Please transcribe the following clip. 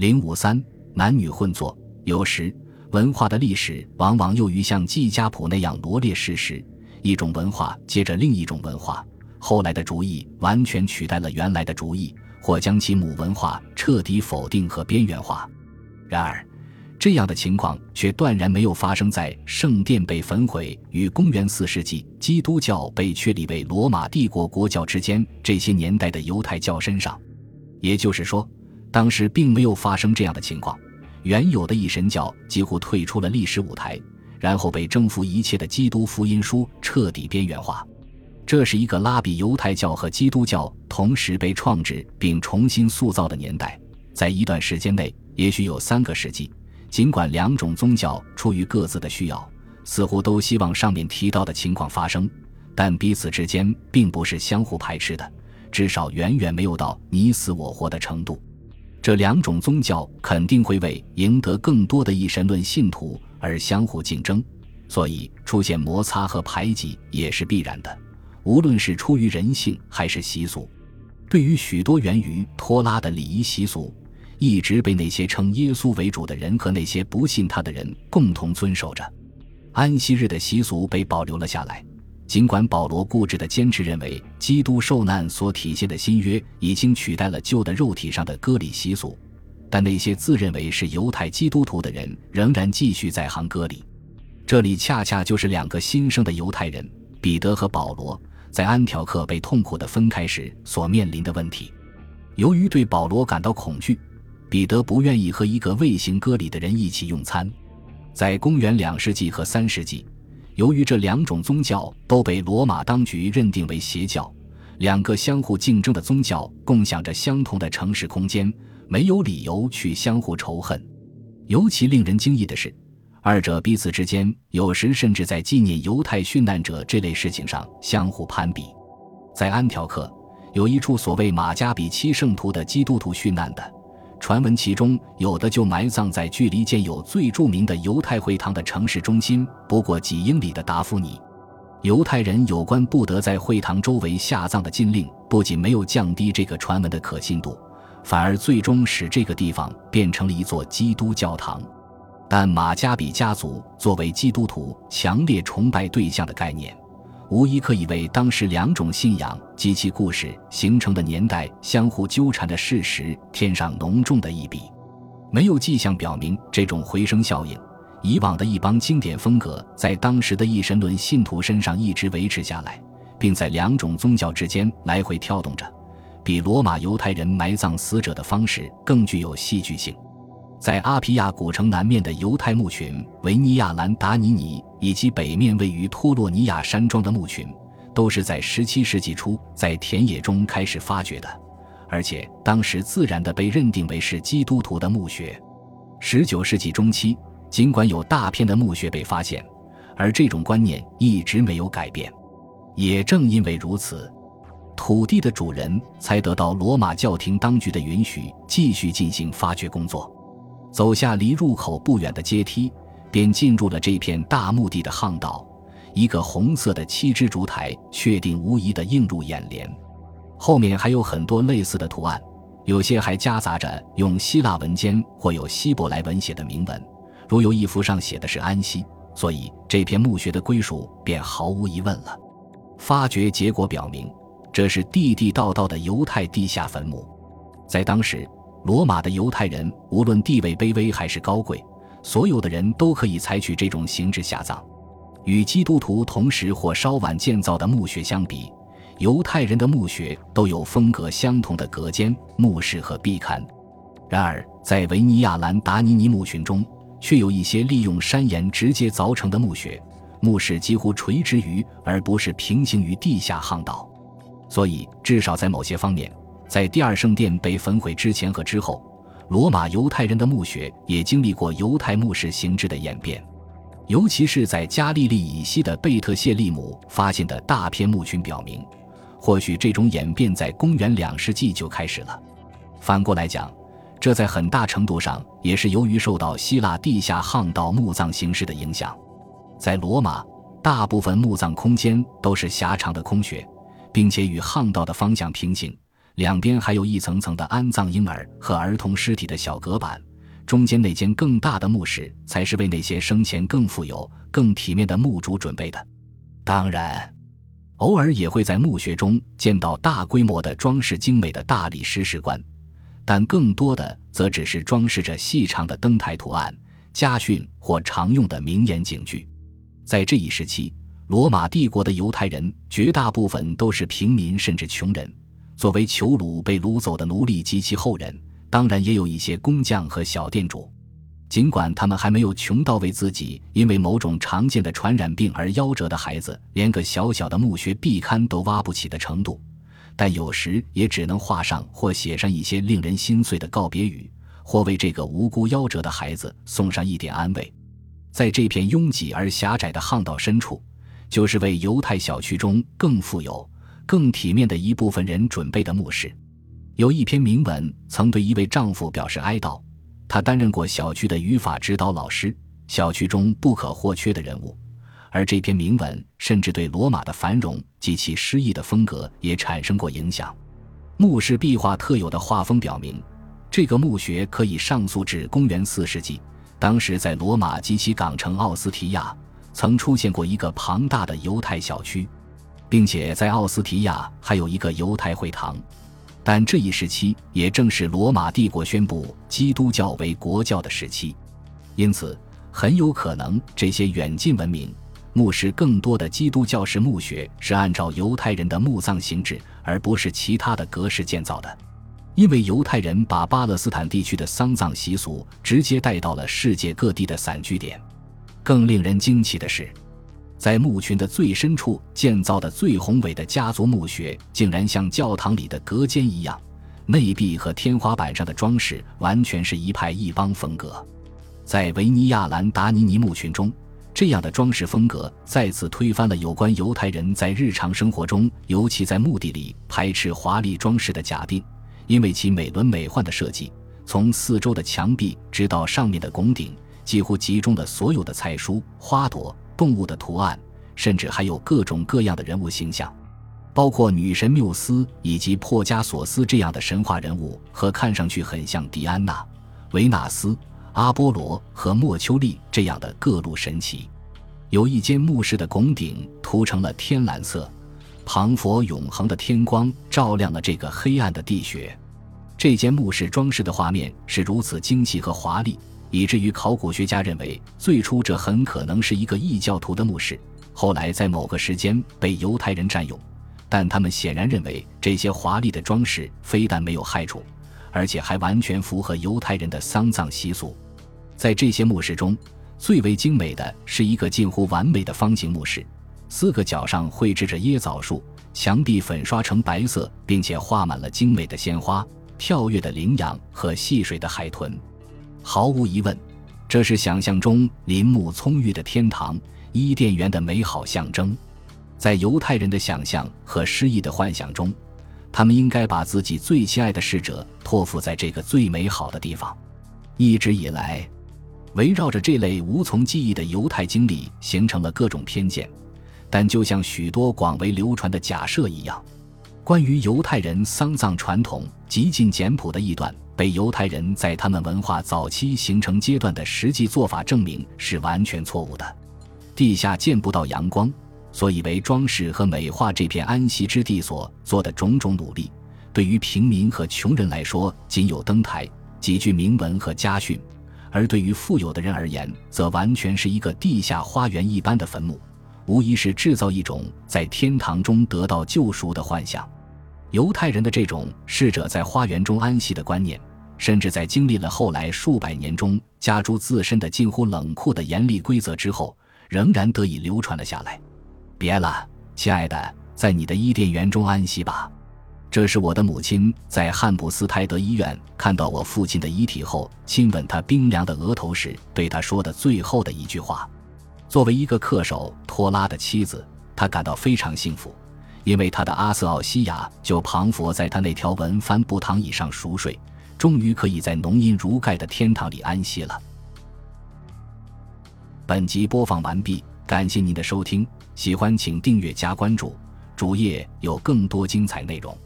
零五三，男女混作，有时文化的历史往往又于像纪家谱那样罗列事实，一种文化接着另一种文化，后来的主义完全取代了原来的主义，或将其母文化彻底否定和边缘化。然而，这样的情况却断然没有发生在圣殿被焚毁与公元四世纪基督教被确立为罗马帝国国教之间这些年代的犹太教身上。也就是说，当时并没有发生这样的情况。原有的一神教几乎退出了历史舞台，然后被征服一切的基督福音书彻底边缘化。这是一个拉比犹太教和基督教同时被创制并重新塑造的年代。在一段时间内，也许有三个世纪。尽管两种宗教出于各自的需要，似乎都希望上面提到的情况发生，但彼此之间并不是相互排斥的，至少远远没有到你死我活的程度。这两种宗教肯定会为赢得更多的一神论信徒而相互竞争，所以出现摩擦和排挤也是必然的。无论是出于人性还是习俗，对于许多源于托拉的礼仪习俗。一直被那些称耶稣为主的人和那些不信他的人共同遵守着。安息日的习俗被保留了下来，尽管保罗固执地坚持认为基督受难所体现的新约已经取代了旧的肉体上的割礼习俗，但那些自认为是犹太基督徒的人仍然继续在行割礼。这里恰恰就是两个新生的犹太人彼得和保罗在安条克被痛苦地分开时所面临的问题。由于对保罗感到恐惧。彼得不愿意和一个未行割礼的人一起用餐。在公元两世纪和三世纪，由于这两种宗教都被罗马当局认定为邪教，两个相互竞争的宗教共享着相同的城市空间，没有理由去相互仇恨。尤其令人惊异的是，二者彼此之间有时甚至在纪念犹太殉难者这类事情上相互攀比。在安条克，有一处所谓马加比七圣徒的基督徒殉难的。传闻其中有的就埋葬在距离建有最著名的犹太会堂的城市中心不过几英里的达夫尼。犹太人有关不得在会堂周围下葬的禁令，不仅没有降低这个传闻的可信度，反而最终使这个地方变成了一座基督教堂。但马加比家族作为基督徒强烈崇拜对象的概念。无疑可以为当时两种信仰及其故事形成的年代相互纠缠的事实添上浓重的一笔。没有迹象表明这种回声效应，以往的一帮经典风格在当时的异神论信徒身上一直维持下来，并在两种宗教之间来回跳动着，比罗马犹太人埋葬死者的方式更具有戏剧性。在阿皮亚古城南面的犹太墓群维尼亚兰达尼尼，以及北面位于托洛尼亚山庄的墓群，都是在17世纪初在田野中开始发掘的，而且当时自然地被认定为是基督徒的墓穴。19世纪中期，尽管有大片的墓穴被发现，而这种观念一直没有改变。也正因为如此，土地的主人才得到罗马教廷当局的允许，继续进行发掘工作。走下离入口不远的阶梯，便进入了这片大墓地的巷道。一个红色的七支烛台，确定无疑地映入眼帘。后面还有很多类似的图案，有些还夹杂着用希腊文间或有希伯来文写的铭文。如有一幅上写的是安息，所以这片墓穴的归属便毫无疑问了。发掘结果表明，这是地地道道的犹太地下坟墓。在当时。罗马的犹太人无论地位卑微还是高贵，所有的人都可以采取这种形式下葬。与基督徒同时或稍晚建造的墓穴相比，犹太人的墓穴都有风格相同的隔间、墓室和壁龛。然而，在维尼亚兰达尼尼墓群中，却有一些利用山岩直接凿成的墓穴，墓室几乎垂直于而不是平行于地下巷道。所以，至少在某些方面。在第二圣殿被焚毁之前和之后，罗马犹太人的墓穴也经历过犹太墓室形制的演变，尤其是在加利利以西的贝特谢利姆发现的大片墓群表明，或许这种演变在公元两世纪就开始了。反过来讲，这在很大程度上也是由于受到希腊地下巷道墓葬形式的影响。在罗马，大部分墓葬空间都是狭长的空穴，并且与巷道的方向平行。两边还有一层层的安葬婴儿和儿童尸体的小隔板，中间那间更大的墓室才是为那些生前更富有、更体面的墓主准备的。当然，偶尔也会在墓穴中见到大规模的装饰精美的大理石石棺，但更多的则只是装饰着细长的灯台图案、家训或常用的名言警句。在这一时期，罗马帝国的犹太人绝大部分都是平民甚至穷人。作为囚虏被掳走的奴隶及其后人，当然也有一些工匠和小店主。尽管他们还没有穷到为自己因为某种常见的传染病而夭折的孩子连个小小的墓穴壁龛都挖不起的程度，但有时也只能画上或写上一些令人心碎的告别语，或为这个无辜夭折的孩子送上一点安慰。在这片拥挤而狭窄的巷道深处，就是为犹太小区中更富有、更体面的一部分人准备的墓室。有一篇铭文曾对一位丈夫表示哀悼。他担任过小区的语法指导老师，小区中不可或缺的人物。而这篇铭文甚至对罗马的繁荣及其诗意的风格也产生过影响。墓室壁画特有的画风表明，这个墓穴可以上溯至公元四世纪。当时在罗马及其港城奥斯提亚，曾出现过一个庞大的犹太小区，并且在奥斯提亚还有一个犹太会堂。但这一时期也正是罗马帝国宣布基督教为国教的时期，因此很有可能这些远近闻名、墓室更多的基督教式墓穴是按照犹太人的墓葬形制，而不是其他的格式建造的。因为犹太人把巴勒斯坦地区的丧葬习俗直接带到了世界各地的散居点。更令人惊奇的是。在墓群的最深处建造的最宏伟的家族墓穴，竟然像教堂里的隔间一样，内壁和天花板上的装饰完全是一派异邦风格。在维尼亚兰达尼尼墓群中，这样的装饰风格再次推翻了有关犹太人在日常生活中，尤其在墓地里排斥华丽装饰的假定，因为其美轮美奂的设计，从四周的墙壁直到上面的拱顶，几乎集中了所有的菜蔬、花朵。动物的图案，甚至还有各种各样的人物形象，包括女神缪斯以及珀加索斯这样的神话人物，和看上去很像迪安娜、维纳斯、阿波罗和莫丘利这样的各路神奇。有一间墓室的拱顶涂成了天蓝色，庞佛永恒的天光照亮了这个黑暗的地穴。这间墓室装饰的画面是如此精细和华丽。以至于考古学家认为，最初这很可能是一个异教徒的墓室，后来在某个时间被犹太人占用。但他们显然认为，这些华丽的装饰非但没有害处，而且还完全符合犹太人的丧葬习俗。在这些墓室中，最为精美的是一个近乎完美的方形墓室，四个角上绘制着椰枣树，墙壁粉刷成白色，并且画满了精美的鲜花、跳跃的羚羊和戏水的海豚。毫无疑问，这是想象中林木葱郁的天堂伊甸园的美好象征。在犹太人的想象和诗意的幻想中，他们应该把自己最亲爱的逝者托付在这个最美好的地方。一直以来，围绕着这类无从记忆的犹太经历，形成了各种偏见。但就像许多广为流传的假设一样，关于犹太人丧葬传统极尽简朴的一段。被犹太人在他们文化早期形成阶段的实际做法证明是完全错误的。地下见不到阳光，所以为装饰和美化这片安息之地所做的种种努力，对于平民和穷人来说仅有灯台、几句铭文和家训；而对于富有的人而言，则完全是一个地下花园一般的坟墓，无疑是制造一种在天堂中得到救赎的幻想。犹太人的这种逝者在花园中安息的观念。甚至在经历了后来数百年中加诸自身的近乎冷酷的严厉规则之后，仍然得以流传了下来。别了，亲爱的，在你的伊甸园中安息吧。这是我的母亲在汉普斯泰德医院看到我父亲的遗体后，亲吻他冰凉的额头时对他说的最后的一句话。作为一个恪守托拉的妻子，她感到非常幸福，因为她的阿瑟奥西亚就庞佛在他那条文帆布躺椅上熟睡。终于可以在浓荫如盖的天堂里安息了。本集播放完毕，感谢您的收听，喜欢请订阅加关注，主页有更多精彩内容。